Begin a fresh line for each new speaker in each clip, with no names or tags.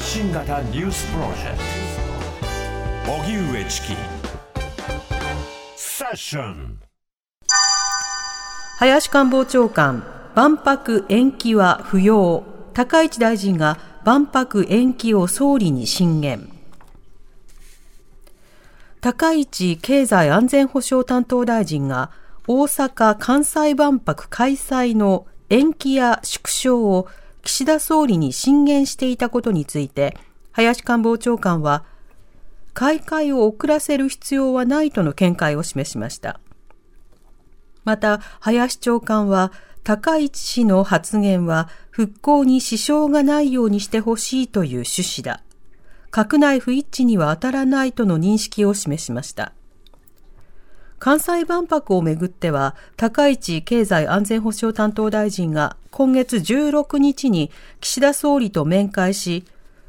発信型ニュースプロジェクト。荻上チキ。セッション。
林官房長官万博延期は不要。高市大臣が万博延期を総理に進言。高市経済安全保障担当大臣が大阪・関西万博開催の延期や縮小を岸田総理に進言していたことについて、林官房長官は、開会を遅らせる必要はないとの見解を示しました。また、林長官は、高市氏の発言は復興に支障がないようにしてほしいという趣旨だ。閣内不一致には当たらないとの認識を示しました。関西万博をめぐっては、高市経済安全保障担当大臣が今月16日に岸田総理と面会し、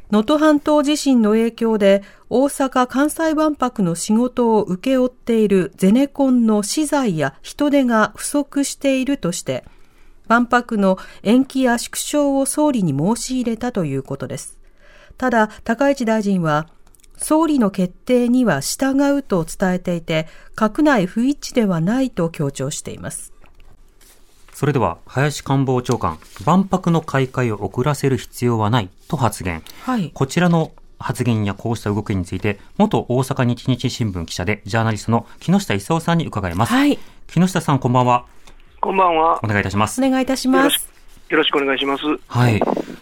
能登半島地震の影響で大阪・関西万博の仕事を請け負っているゼネコンの資材や人手が不足しているとして、万博の延期や縮小を総理に申し入れたということです。ただ、高市大臣は、総理の決定には従うと伝えていて、閣内不一致ではないと強調しています。
それでは、林官房長官、万博の開会を遅らせる必要はないと発言。はい。こちらの発言やこうした動きについて、元大阪日日新聞記者で、ジャーナリストの木下勲さんに伺います。はい。木下さん、こんばんは。
こんばんは。
お願いいたします。
お願いいたします。
よろしくお願いします。
はい。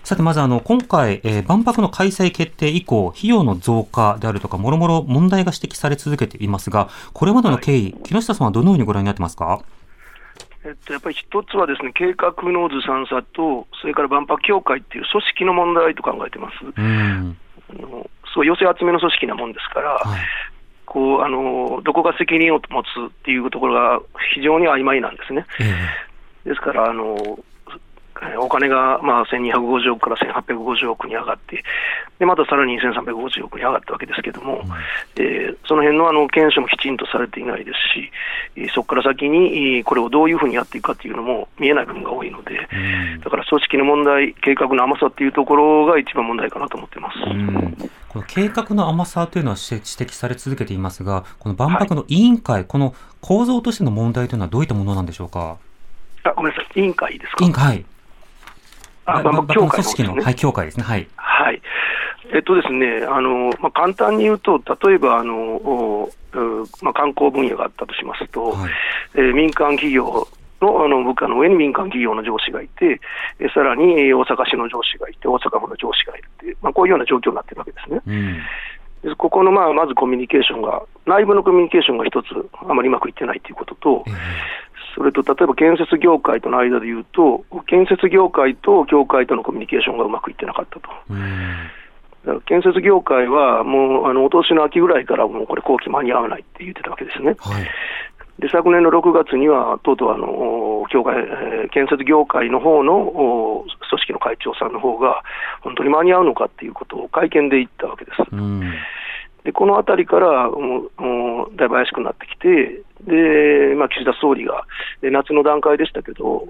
さて、まずあの、今回、えー、万博の開催決定以降、費用の増加であるとか、もろもろ問題が指摘され続けていますが、これまでの経緯、はい、木下さんはどのようにご覧になってますか？
えっと、やっぱり一つはですね、計画のずさんさと、それから万博協会っていう組織の問題と考えてます。うん。あのそう、寄せ集めの組織なもんですから、はい、こうあのどこが責任を持つっていうところが非常に曖昧なんですね。えー、ですからあの、お金がまあ1250億から1850億に上がって、でまたさらに2350億に上がったわけですけれども、うん、えー、その辺のあの検証もきちんとされていないですし、そこから先にこれをどういうふうにやっていくかというのも見えない部分が多いので、うん、だから組織の問題、計画の甘さっていうところが一番問題かなと思ってます。うん
この計画の甘さというのは指摘され続けていますが、この万博の委員会、はい、この構造としての問題というのはどういったものなんでしょうか？
あごめんなさい、委員会ですか？
委員会。あ、まあ、協会ですね。はい、協会ですね。はい。
はい。えっとですね、あの、まあ、簡単に言うと、例えば、あの、まあ、観光分野があったとしますと、はい、えー、民間企業のあの部下の上に民間企業の上司がいて、えさらに大阪市の上司がいて、大阪府の上司がいるっていう、まあ、こういうような状況になってるわけですね。うん、ここのまあまずコミュニケーションが、内部のコミュニケーションが一つ、あまりうまくいってないということと、えーそれと例えば建設業界との間でいうと、建設業界と業界とのコミュニケーションがうまくいってなかったと。建設業界はもうあのお年の秋ぐらいからもうこれ、工期間に合わないって言ってたわけですね。はいで昨年の6月には、とうとうあの協会、建設業界の方の組織の会長さんの方が、本当に間に合うのかっていうことを会見で言ったわけです。でこのあたりからもうもうだいぶ怪しくなってきて、でまあ、岸田総理が、夏の段階でしたけど、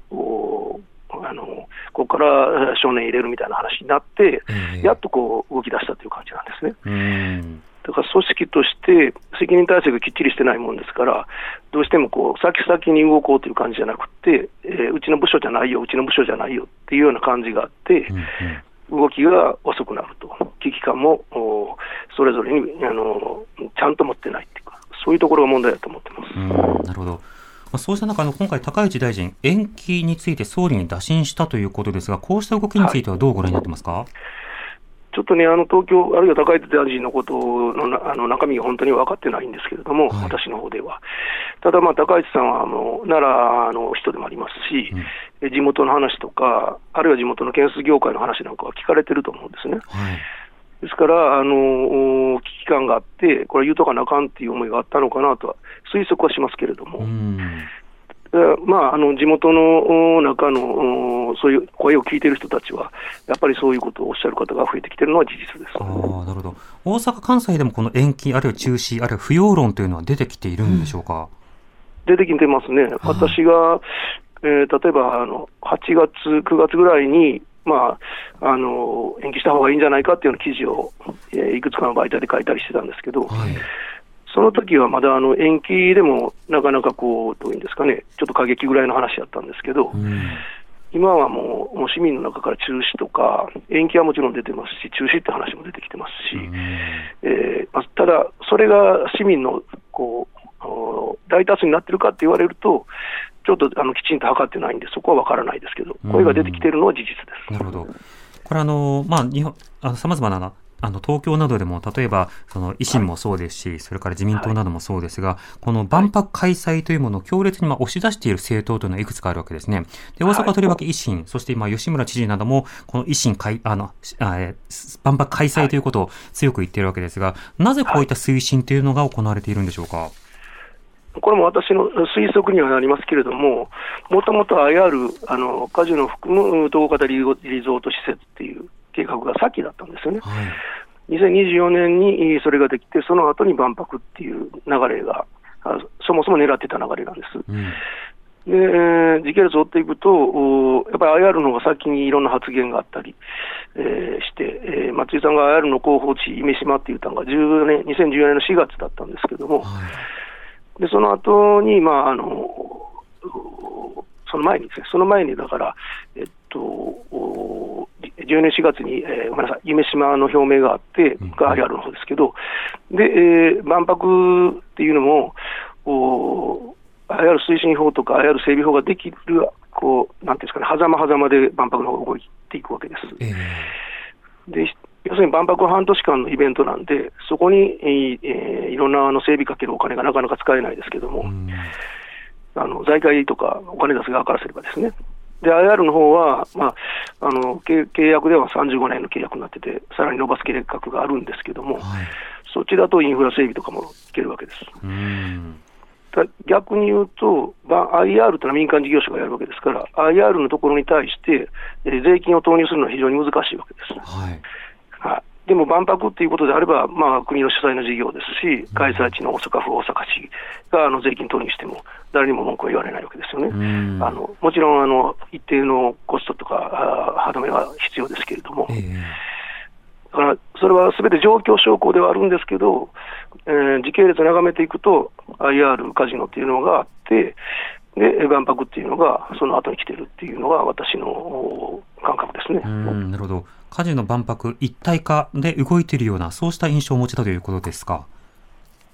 あのここから少年入れるみたいな話になって、えー、やっとこう動き出したという感じなんですね。だから組織として責任体制がきっちりしてないもんですから、どうしてもこう先々に動こうという感じじゃなくて、えー、うちの部署じゃないよ、うちの部署じゃないよっていうような感じがあって、うんうん、動きが遅くなると、危機感もそれぞれにあのちゃんと持ってないっていうか、そういうところが問題だと思ってます。
なるほど、そうした中、今回、高市大臣、延期について総理に打診したということですが、こうした動きについてはどうご覧になってますか、はい、
ちょっとね、あの東京、あるいは高市大臣のことのあの中身が本当に分かってないんですけれども、はい、私の方では。ただ、まあ、高市さんはあの奈良の人でもありますし、うん、地元の話とか、あるいは地元の建設業界の話なんかは聞かれてると思うんですね。はい。ですから、あの危機感があって、これ言うとかなあかんっていう思いがあったのかなとは推測はしますけれども、まあ、あの地元の中のそういう声を聞いている人たちは、やっぱりそういうことをおっしゃる方が増えてきているのは事実です、
あなるほど。大阪、関西でもこの延期、あるいは中止、あるいは不要論というのは出てきているんでしょうか？
うん、出てきてますね、私が、えー、例えばあの8月、9月ぐらいに、まあ、あの延期した方がいいんじゃないかっていう記事を、えー、いくつかの媒体で書いたりしてたんですけど、はい、その時はまだあの延期でもなかなかこう、どういうんですかね、ちょっと過激ぐらいの話やったんですけど、うん、今はもうもう市民の中から中止とか、延期はもちろん出てますし、中止って話も出てきてますし、うん、えー、まあ、ただ、それが市民のこう大多数になってるかって言われると、ちょっとあのきちんと測ってないんで、そこは分からないですけど、声が出てきているのは事実です。
なるほど。これあの、まあ、日本、あの、様々なあの、東京などでも、例えば、その、維新もそうですし、はい、それから自民党などもそうですが、はい、この万博開催というものを強烈にまあ押し出している政党というのはいくつかあるわけですね。で、大阪とりわけ維新、そして今、吉村知事なども、この維新開、あの、あ万博開催ということを強く言っているわけですが、なぜこういった推進というのが行われているんでしょうか？
これも私の推測にはなりますけれども、もともと IR、あのカジノを含む統合型リゾート施設っていう計画が先だったんですよね。はい、2024年にそれができて、その後に万博っていう流れが、そもそも狙ってた流れなんです。うんで、時系列を追っていくと、やっぱり IR の方が先にいろんな発言があったり、えー、して、えー、松井さんが IR の広報地、夢島って言ったのが10年2014年の4月だったんですけども、はい、でその後に、まああの、その前にですね、その前にだから、えっと、10年4月に、えー、ごめんなさい、夢島の表明があって、が IR の方ですけど、で、えー、万博っていうのも、お IR 推進法とか IR 整備法ができる、こう、なんていうんですかね、狭間狭間で万博の方が動いていくわけです。えー、で要するに万博は半年間のイベントなんで、そこに、えー、いろんなあの整備かけるお金がなかなか使えないですけども、あの財界とかお金出す側からすればですね、で、IR の方は、まあ、あの契約では35年の契約になってて、さらに伸ばす計画があるんですけども、はい、そっちだとインフラ整備とかもいけるわけです。逆に言うと、まあ、IR というのは民間事業者がやるわけですから、IR のところに対して、えー、税金を投入するのは非常に難しいわけです。はい、はいでも万博っていうことであれば、まあ、国の主催の事業ですし、開催地の大阪府、大阪市があの税金投入しても、誰にも文句は言われないわけですよね。あのもちろんあの一定のコストとか歯止めは必要ですけれども、えー、だからそれはすべて状況証拠ではあるんですけど、えー、時系列を眺めていくと、IR カジノっていうのがあって、で、万博っていうのがその後に来てるっていうのが私の感覚ですね。
なるほど。カジノ万博一体化で動いているような、そうした印象をお持ちだということですか？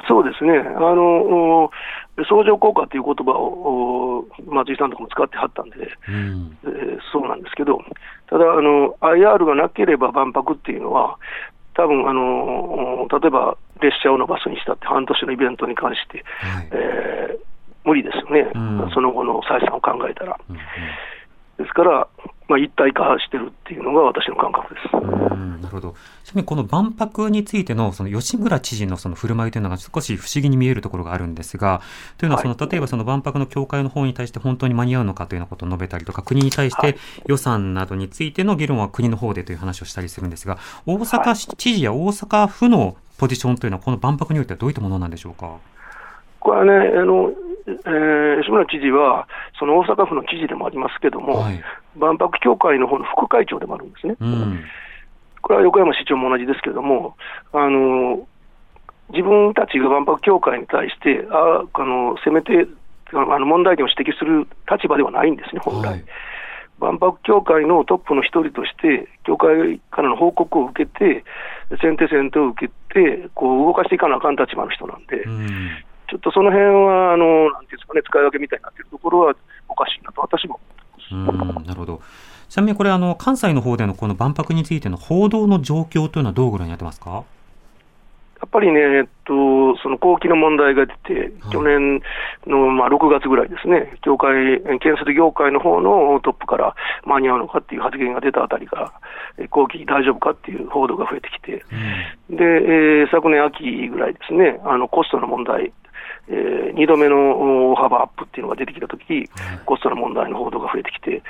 そうですね。あの、相乗効果という言葉を松井さんとかも使ってはったんで、うん、えー、そうなんですけど、ただあの、IR がなければ万博っていうのは、多分あの例えば列車を伸ばすにしたって半年のイベントに関して、はい、えー、無理ですよね、うん、その後の採算を考えたら。うんうん、ですから、まあ、一体化してるっていうのが私の感覚です。
なるほど。ちなみにこの万博についてのその吉村知事のその振る舞いというのが少し不思議に見えるところがあるんですが、というのはその、例えばその万博の協会の方に対して本当に間に合うのかというようなことを述べたりとか、国に対して予算などについての議論は国の方でという話をしたりするんですが、大阪知事や大阪府のポジションというのはこの万博においてはどういったものなんでしょうか？
これはね、あのえー、吉村知事は、その大阪府の知事でもありますけども、はい、万博協会の方の副会長でもあるんですね。うん、これは横山市長も同じですけれども、あの自分たちが万博協会に対して、ああのせめてあの問題点を指摘する立場ではないんですね、本来。はい、万博協会のトップの一人として、協会からの報告を受けて、先手先手を受けて、こう動かしていかなあかん立場の人なんで、うんちょっとその辺は、あの、なんていうんですかね、使い分けみたいになっているところはおかしいなと私も。
うんなるほど。ちなみにこれ、あの、関西の方でのこの万博についての報道の状況というのはどうご覧になってますか？
やっぱりね、えっと、その後期の問題が出て、去年のまあ6月ぐらいですね、業界、建設業界の方のトップから間に合うのかっていう発言が出たあたりが、後期大丈夫かっていう報道が増えてきて、うん、で、えー、昨年秋ぐらいですね、あのコストの問題、えー、2度目の大幅アップっていうのが出てきたとき、コストの問題の報道が増えてきて、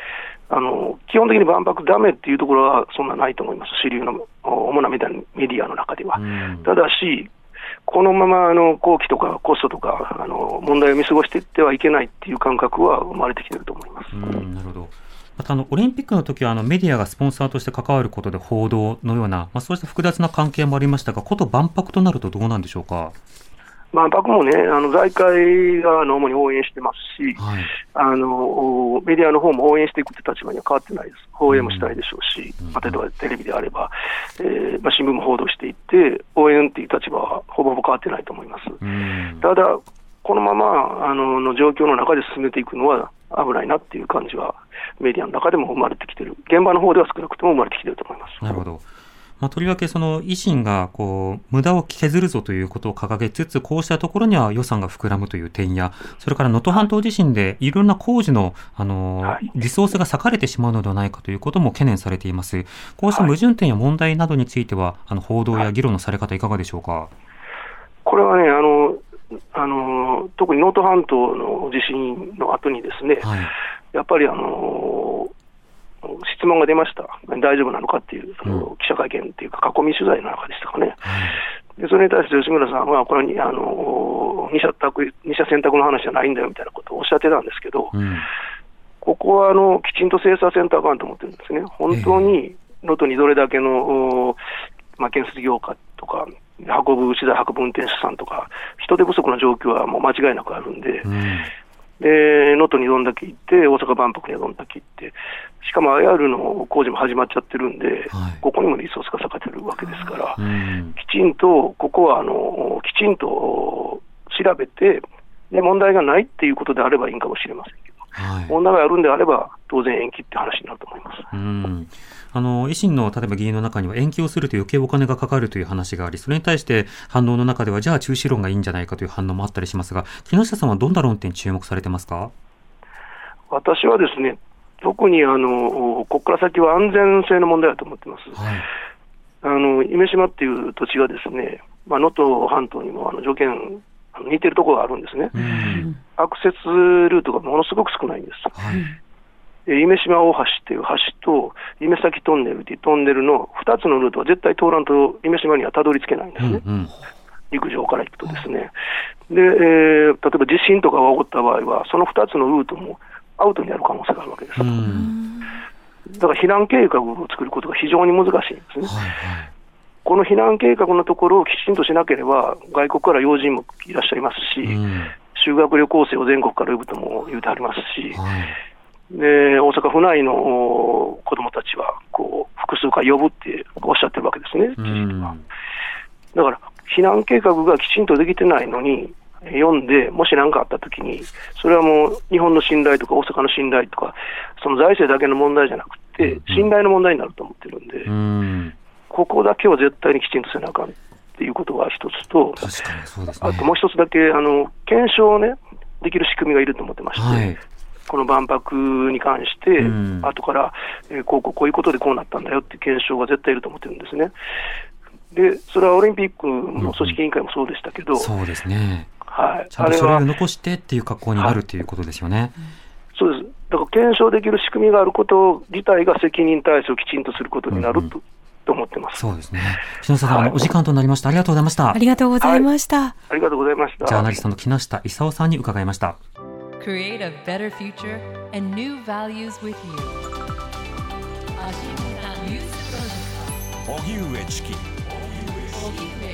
あの基本的に万博だめっていうところはそんなないと思います、主流の主なメディアの中では。ただし、このままあの工期とかコストとかあの問題を見過ごしていってはいけないっていう感覚は生まれてきてると思います。
なるほど。またあのオリンピックの時はあのメディアがスポンサーとして関わることで報道のような、まあ、そうした複雑な関係もありましたが、こと万博となるとどうなんでしょうか？
万博もね、あの財界が主に応援してますし、はい、あのメディアの方も応援していくという立場には変わってないです、放映もしたいでしょうし、うん、まあ、例えばテレビであれば、えーまあ、新聞も報道していって、応援っていう立場はほぼほぼ変わってないと思います。うん、ただこのままあのの状況の中で進めていくのは危ないなっていう感じは、メディアの中でも生まれてきてる、現場の方では少なくとも生まれてきてると思います。
なるほどまあ、とりわけその維新がこう無駄を削るぞということを掲げつつ、こうしたところには予算が膨らむという点や、それから能登半島地震でいろんな工事のあの、リソースが割かれてしまうのではないかということも懸念されています。こうした矛盾点や問題などについては、あの報道や議論のされ方、いかがでしょうか？
これはね、あのあの特に能登半島の地震の後にですね、はい、やっぱりあの質問が出ました、大丈夫なのかっていう、その記者会見っていうか、囲み取材の中でしたかね。でそれに対して吉村さんは、これにあの二者択二者選択の話じゃないんだよみたいなことをおっしゃってたんですけど、うん、ここはあのきちんと精査センターかんと思ってるんですね、本当に能登にどれだけの、まあ、建設業界とか、運ぶ資材運ぶ運転手さんとか、人手不足の状況はもう間違いなくあるんで、うん、で能登にどんだけ行って、大阪万博にはどんだけ行って、しかも IR の工事も始まっちゃってるんで、はい、ここにもリソースが割かれてるわけですから、うん、きちんと、ここはあのきちんと調べてで、問題がないっていうことであればいいかもしれませんけど、はい、問題があるんであれば、当然延期って話になると思います。
うん。あの維新の例えば議員の中には延期をすると余計お金がかかるという話があり、それに対して反応の中では、じゃあ中止論がいいんじゃないかという反応もあったりしますが、木下さんはどんな論点に注目されてますか？
私はですね、特にあのここから先は安全性の問題だと思ってます。はい、あの夢島っていう土地がですね、まあ、能登半島にもあの条件似てるところがあるんですね、アクセスルートがものすごく少ないんです。はい夢島大橋っていう橋と夢崎トンネルっていうトンネルの2つのルートは絶対通らんと夢島にはたどり着けないんですね、うんうん、陸上から行くとですね。で、えー、例えば地震とかが起こった場合は、その2つのルートもアウトになる可能性があるわけです。だから避難計画を作ることが非常に難しいんですね。はいはいこの避難計画のところをきちんとしなければ、外国から要人もいらっしゃいますし、修学旅行生を全国から呼ぶとも言うてありますし、はい、で大阪府内の子どもたちはこう複数回呼ぶっておっしゃってるわけですね、知事は。だから、避難計画がきちんとできてないのに、読んで、もし何かあったときに、それはもう日本の信頼とか大阪の信頼とか、その財政だけの問題じゃなくて、信頼の問題になると思ってるんで、うん、ここだけは絶対にきちんとせなあかんっていうことが一つと、ね、あともう一つだけ、あの検証をね、できる仕組みがいると思ってまして。はいこの万博に関して、うん、後から、えー、こうこうこういうことでこうなったんだよっていう検証が絶対いると思ってるんですね。で、それはオリンピックの組織委員会もそうでしたけど、うん、
そうですね。
はい、
ちゃんとそれを残してっていう格好になるということですよね。はい、
そうです。だから検証できる仕組みがあること自体が責任体制をきちんとすることになると。うんうんと思ってます。
そうですね。篠下さん、はい、お時間となりました。ありがとうございました。
ありがとうございました。はい、
ありがとうございました。
ジャーナリストの木下勲さんに伺いました。
Create a better future and new values with you. 荻上チキ。荻上チキ。セッション